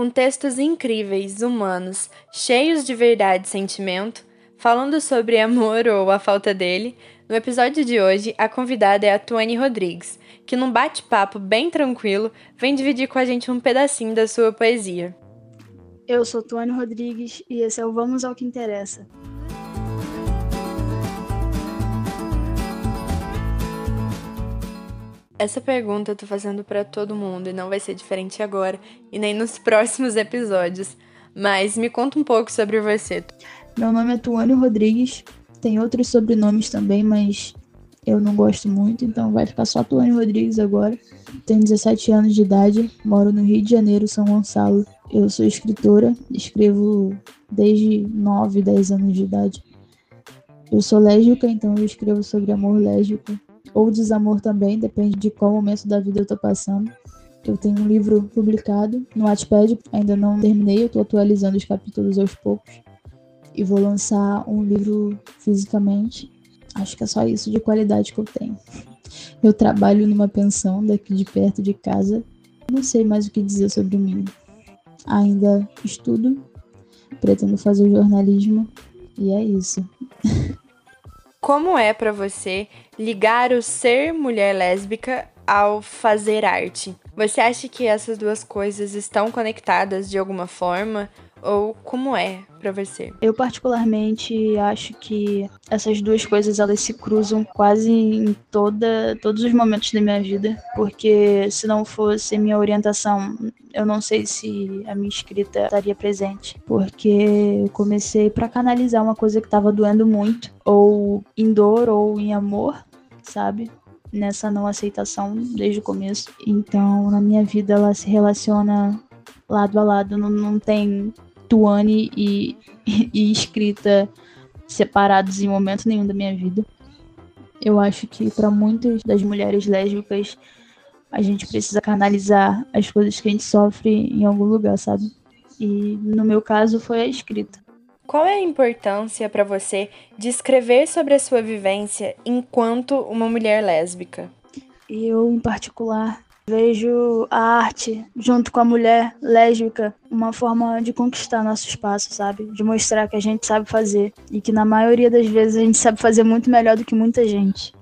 com textos incríveis, humanos, cheios de verdade e sentimento, falando sobre amor ou a falta dele. No episódio de hoje, a convidada é a Tuane Rodrigues, que num bate-papo bem tranquilo vem dividir com a gente um pedacinho da sua poesia. Eu sou Tuane Rodrigues e esse é o Vamos ao que Interessa. Essa pergunta eu tô fazendo para todo mundo e não vai ser diferente agora e nem nos próximos episódios. Mas me conta um pouco sobre você. Meu nome é Tuane Rodrigues. Tem outros sobrenomes também, mas eu não gosto muito, então vai ficar só Tuane Rodrigues agora. Tenho 17 anos de idade, moro no Rio de Janeiro, São Gonçalo. Eu sou escritora, escrevo desde 9, 10 anos de idade. Eu sou lésbica, então eu escrevo sobre amor lésbico ou desamor também, depende de qual momento da vida eu tô passando. Eu tenho um livro publicado no Wattpad, ainda não terminei, eu tô atualizando os capítulos aos poucos. E vou lançar um livro fisicamente. Acho que é só isso de qualidade que eu tenho. Eu trabalho numa pensão daqui de perto de casa. Não sei mais o que dizer sobre mim. Ainda estudo, pretendo fazer jornalismo e é isso. Como é para você ligar o ser mulher lésbica ao fazer arte? Você acha que essas duas coisas estão conectadas de alguma forma? Ou como é para você? Eu particularmente acho que essas duas coisas elas se cruzam quase em toda todos os momentos da minha vida, porque se não fosse minha orientação, eu não sei se a minha escrita estaria presente, porque eu comecei para canalizar uma coisa que estava doendo muito, ou em dor ou em amor, sabe? Nessa não aceitação desde o começo. Então, na minha vida ela se relaciona lado a lado, não, não tem Tuane e, e escrita separados em momento nenhum da minha vida. Eu acho que para muitas das mulheres lésbicas a gente precisa canalizar as coisas que a gente sofre em algum lugar, sabe? E no meu caso foi a escrita. Qual é a importância para você de escrever sobre a sua vivência enquanto uma mulher lésbica? Eu, em particular, Vejo a arte, junto com a mulher lésbica, uma forma de conquistar nosso espaço, sabe? De mostrar que a gente sabe fazer. E que na maioria das vezes a gente sabe fazer muito melhor do que muita gente.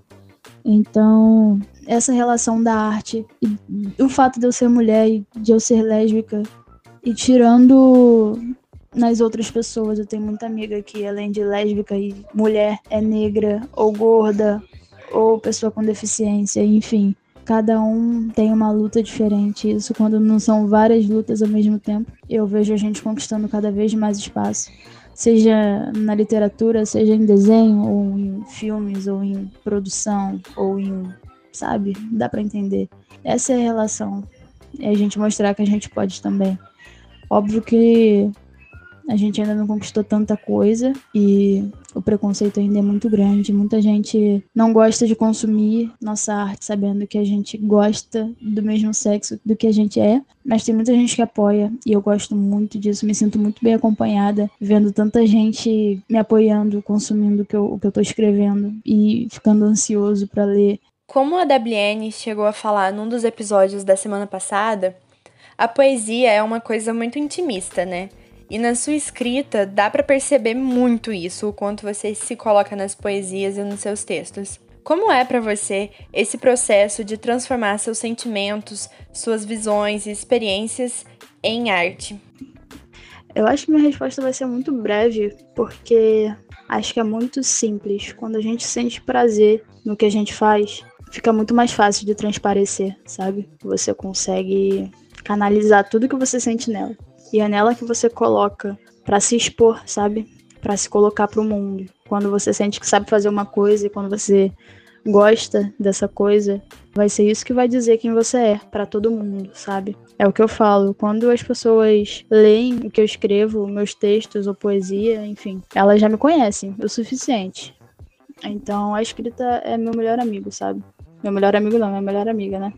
Então, essa relação da arte e o fato de eu ser mulher e de eu ser lésbica e tirando nas outras pessoas, eu tenho muita amiga que além de lésbica e mulher é negra ou gorda ou pessoa com deficiência, enfim cada um tem uma luta diferente. Isso quando não são várias lutas ao mesmo tempo. Eu vejo a gente conquistando cada vez mais espaço, seja na literatura, seja em desenho, ou em filmes, ou em produção, ou em. Sabe? Dá para entender. Essa é a relação. É a gente mostrar que a gente pode também. Óbvio que a gente ainda não conquistou tanta coisa e o preconceito ainda é muito grande. Muita gente não gosta de consumir nossa arte sabendo que a gente gosta do mesmo sexo do que a gente é, mas tem muita gente que apoia e eu gosto muito disso. Me sinto muito bem acompanhada, vendo tanta gente me apoiando, consumindo o que eu, o que eu tô escrevendo e ficando ansioso para ler. Como a WN chegou a falar num dos episódios da semana passada, a poesia é uma coisa muito intimista, né? E na sua escrita dá para perceber muito isso, o quanto você se coloca nas poesias e nos seus textos. Como é para você esse processo de transformar seus sentimentos, suas visões e experiências em arte? Eu acho que minha resposta vai ser muito breve, porque acho que é muito simples. Quando a gente sente prazer no que a gente faz, fica muito mais fácil de transparecer, sabe? Você consegue canalizar tudo que você sente nela. E é nela que você coloca para se expor, sabe? Para se colocar para o mundo. Quando você sente que sabe fazer uma coisa e quando você gosta dessa coisa, vai ser isso que vai dizer quem você é para todo mundo, sabe? É o que eu falo. Quando as pessoas leem o que eu escrevo, meus textos ou poesia, enfim, elas já me conhecem o suficiente. Então a escrita é meu melhor amigo, sabe? Meu melhor amigo não, minha melhor amiga, né?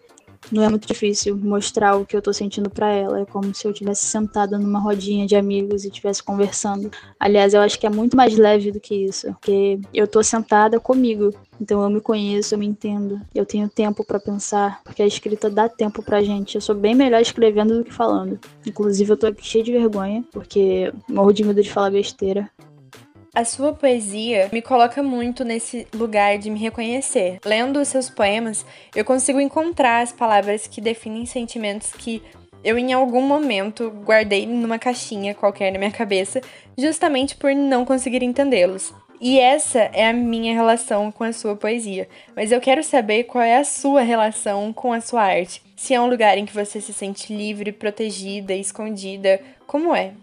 Não é muito difícil mostrar o que eu tô sentindo para ela. É como se eu tivesse sentada numa rodinha de amigos e estivesse conversando. Aliás, eu acho que é muito mais leve do que isso, porque eu tô sentada comigo. Então eu me conheço, eu me entendo. Eu tenho tempo para pensar, porque a escrita dá tempo pra gente. Eu sou bem melhor escrevendo do que falando. Inclusive eu tô aqui cheia de vergonha, porque morro de medo de falar besteira. A sua poesia me coloca muito nesse lugar de me reconhecer. Lendo os seus poemas, eu consigo encontrar as palavras que definem sentimentos que eu em algum momento guardei numa caixinha qualquer na minha cabeça, justamente por não conseguir entendê-los. E essa é a minha relação com a sua poesia. Mas eu quero saber qual é a sua relação com a sua arte. Se é um lugar em que você se sente livre, protegida, escondida, como é?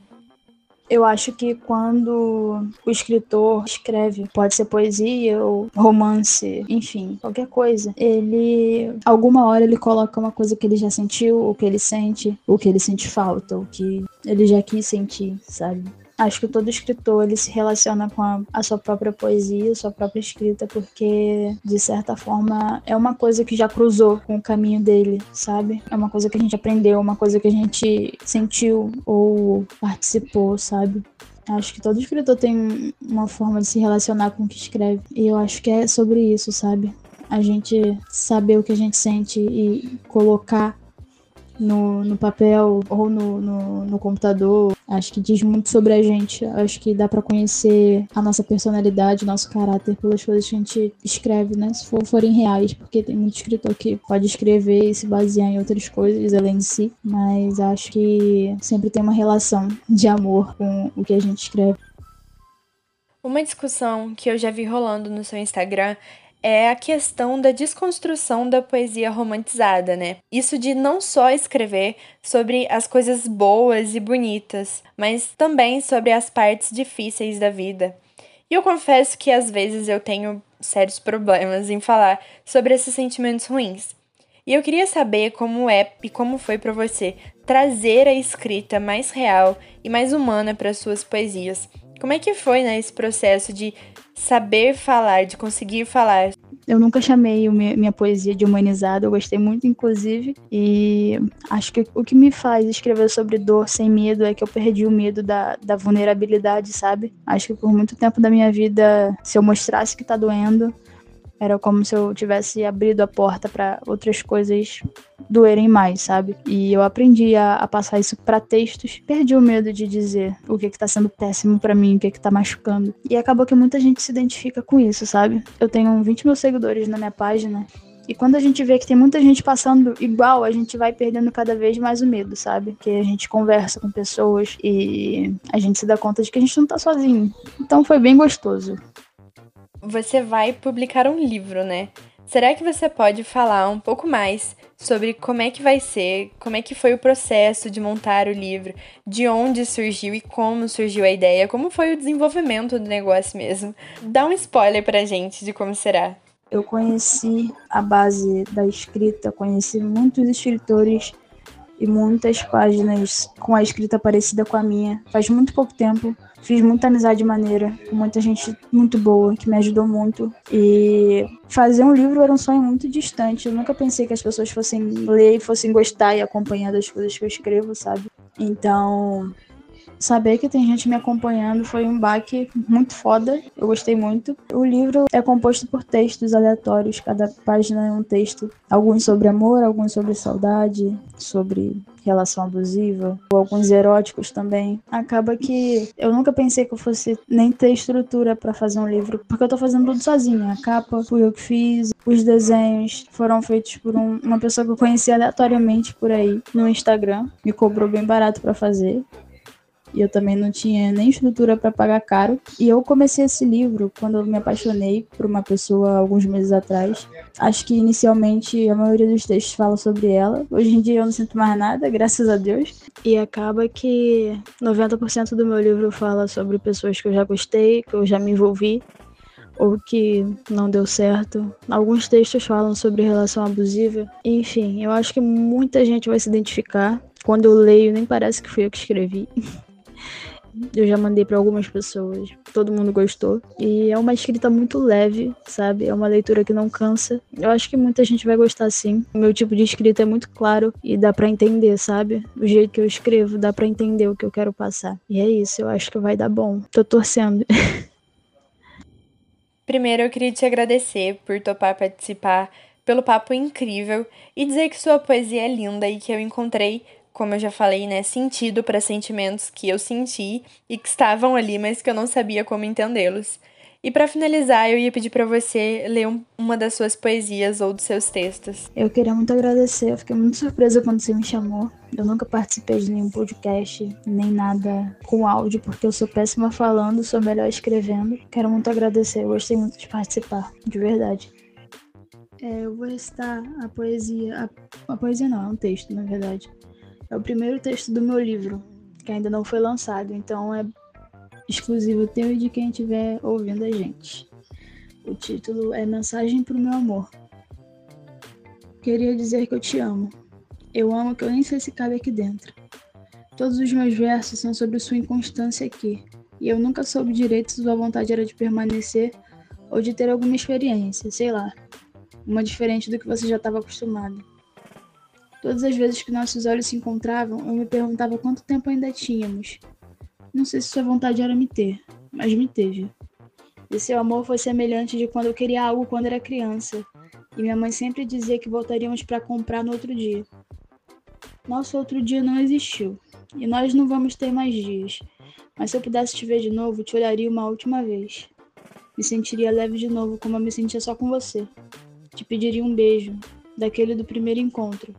Eu acho que quando o escritor escreve, pode ser poesia ou romance, enfim, qualquer coisa, ele alguma hora ele coloca uma coisa que ele já sentiu, o que ele sente, o que ele sente falta, o que ele já quis sentir, sabe? Acho que todo escritor ele se relaciona com a, a, sua própria poesia, sua própria escrita, porque de certa forma é uma coisa que já cruzou com o caminho dele, sabe? É uma coisa que a gente aprendeu, uma coisa que a gente sentiu ou participou, sabe? Acho que todo escritor tem uma forma de se relacionar com o que escreve. E eu acho que é sobre isso, sabe? A gente saber o que a gente sente e colocar no, no papel ou no, no, no, computador. Acho que diz muito sobre a gente. Acho que dá para conhecer a nossa personalidade, nosso caráter pelas coisas que a gente escreve, né? Se for, forem reais, porque tem muito escritor que pode escrever e se basear em outras coisas além de si, mas acho que sempre tem uma relação de amor com o que a gente escreve. Uma discussão que eu já vi rolando no seu Instagram é a questão da desconstrução da poesia romantizada, né? Isso de não só escrever sobre as coisas boas e bonitas, mas também sobre as partes difíceis da vida. E eu confesso que às vezes eu tenho sérios problemas em falar sobre esses sentimentos ruins. E eu queria saber como é e como foi para você trazer a escrita mais real e mais humana para suas poesias. Como é que foi né, esse processo de saber falar, de conseguir falar. Eu nunca chamei minha poesia de humanizada, eu gostei muito, inclusive, e acho que o que me faz escrever sobre dor sem medo é que eu perdi o medo da, da vulnerabilidade, sabe? Acho que por muito tempo da minha vida, se eu mostrasse que tá doendo, era como se eu tivesse abrido a porta para outras coisas doerem mais, sabe? E eu aprendi a, a passar isso para textos. Perdi o medo de dizer o que que tá sendo péssimo para mim, o que que tá machucando. E acabou que muita gente se identifica com isso, sabe? Eu tenho 20 mil seguidores na minha página. E quando a gente vê que tem muita gente passando igual, a gente vai perdendo cada vez mais o medo, sabe? Que a gente conversa com pessoas e a gente se dá conta de que a gente não tá sozinho. Então foi bem gostoso você vai publicar um livro, né? Será que você pode falar um pouco mais sobre como é que vai ser, como é que foi o processo de montar o livro, de onde surgiu e como surgiu a ideia, como foi o desenvolvimento do negócio mesmo? Dá um spoiler pra gente de como será. Eu conheci a base da escrita, conheci muitos escritores e muitas páginas com a escrita parecida com a minha faz muito pouco tempo. Fiz muita amizade maneira, com muita gente muito boa, que me ajudou muito. E fazer um livro era um sonho muito distante. Eu nunca pensei que as pessoas fossem ler e fossem gostar e acompanhar das coisas que eu escrevo, sabe? Então, saber que tem gente me acompanhando foi um baque muito foda. Eu gostei muito. O livro é composto por textos aleatórios, cada página é um texto. Alguns sobre amor, alguns sobre saudade, sobre relação abusiva, ou alguns eróticos também. Acaba que eu nunca pensei que eu fosse nem ter estrutura para fazer um livro, porque eu tô fazendo tudo sozinha. A capa fui eu que fiz, os desenhos foram feitos por um, uma pessoa que eu conheci aleatoriamente por aí no Instagram, me cobrou bem barato para fazer e eu também não tinha nem estrutura para pagar caro. E eu comecei esse livro quando eu me apaixonei por uma pessoa alguns meses atrás. Acho que inicialmente a maioria dos textos fala sobre ela. Hoje em dia eu não sinto mais nada, graças a Deus. E acaba que 90% do meu livro fala sobre pessoas que eu já gostei, que eu já me envolvi ou que não deu certo. Alguns textos falam sobre relação abusiva. Enfim, eu acho que muita gente vai se identificar. Quando eu leio, nem parece que fui eu que escrevi. Eu já mandei para algumas pessoas. Todo mundo gostou. E é uma escrita muito leve, sabe? É uma leitura que não cansa. Eu acho que muita gente vai gostar sim. O meu tipo de escrita é muito claro e dá para entender, sabe? O jeito que eu escrevo dá para entender o que eu quero passar. E é isso, eu acho que vai dar bom. Tô torcendo. Primeiro, eu queria te agradecer por topar participar, pelo papo incrível e dizer que sua poesia é linda e que eu encontrei, como eu já falei, né, sentido para sentimentos que eu senti e que estavam ali, mas que eu não sabia como entendê-los. E para finalizar, eu ia pedir para você ler um, uma das suas poesias ou dos seus textos. Eu queria muito agradecer, eu fiquei muito surpresa quando você me chamou. Eu nunca participei de nenhum podcast, nem nada com áudio, porque eu sou péssima falando, sou melhor escrevendo. Quero muito agradecer, eu gostei muito de participar, de verdade. É, eu vou recitar a poesia. A, a poesia não, é um texto, na verdade. É o primeiro texto do meu livro, que ainda não foi lançado, então é exclusivo teu e de quem estiver ouvindo a gente. O título é Mensagem para o Meu Amor. Queria dizer que eu te amo. Eu amo que eu nem sei se cabe aqui dentro. Todos os meus versos são sobre sua inconstância aqui, e eu nunca soube direito se sua vontade era de permanecer ou de ter alguma experiência, sei lá, uma diferente do que você já estava acostumado. Todas as vezes que nossos olhos se encontravam, eu me perguntava quanto tempo ainda tínhamos, não sei se sua vontade era me ter, mas me teve. E seu amor foi semelhante de quando eu queria algo quando era criança, e minha mãe sempre dizia que voltaríamos para comprar no outro dia. Nosso outro dia não existiu, e nós não vamos ter mais dias. Mas se eu pudesse te ver de novo, te olharia uma última vez. Me sentiria leve de novo, como eu me sentia só com você. Te pediria um beijo, daquele do primeiro encontro,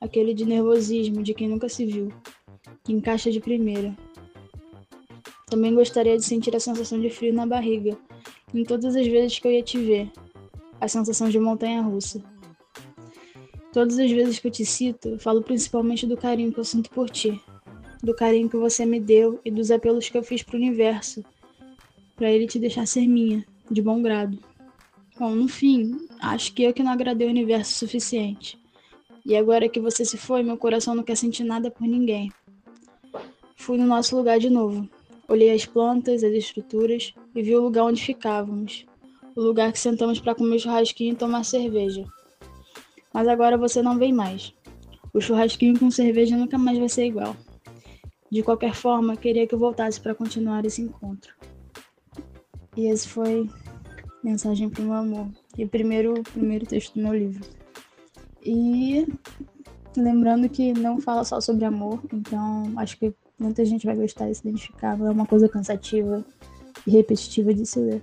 aquele de nervosismo de quem nunca se viu, que encaixa de primeira, também gostaria de sentir a sensação de frio na barriga, em todas as vezes que eu ia te ver, a sensação de montanha russa. Todas as vezes que eu te cito, falo principalmente do carinho que eu sinto por ti, do carinho que você me deu e dos apelos que eu fiz pro universo, para ele te deixar ser minha, de bom grado. Bom, no fim, acho que eu que não agradei o universo o suficiente. E agora que você se foi, meu coração não quer sentir nada por ninguém. Fui no nosso lugar de novo, Olhei as plantas, as estruturas e vi o lugar onde ficávamos. O lugar que sentamos para comer churrasquinho e tomar cerveja. Mas agora você não vem mais. O churrasquinho com cerveja nunca mais vai ser igual. De qualquer forma, queria que eu voltasse para continuar esse encontro. E esse foi Mensagem para o Meu Amor, e primeiro, primeiro texto do meu livro. E lembrando que não fala só sobre amor, então acho que Muita gente vai gostar e se identificar, não é uma coisa cansativa e repetitiva de se ler.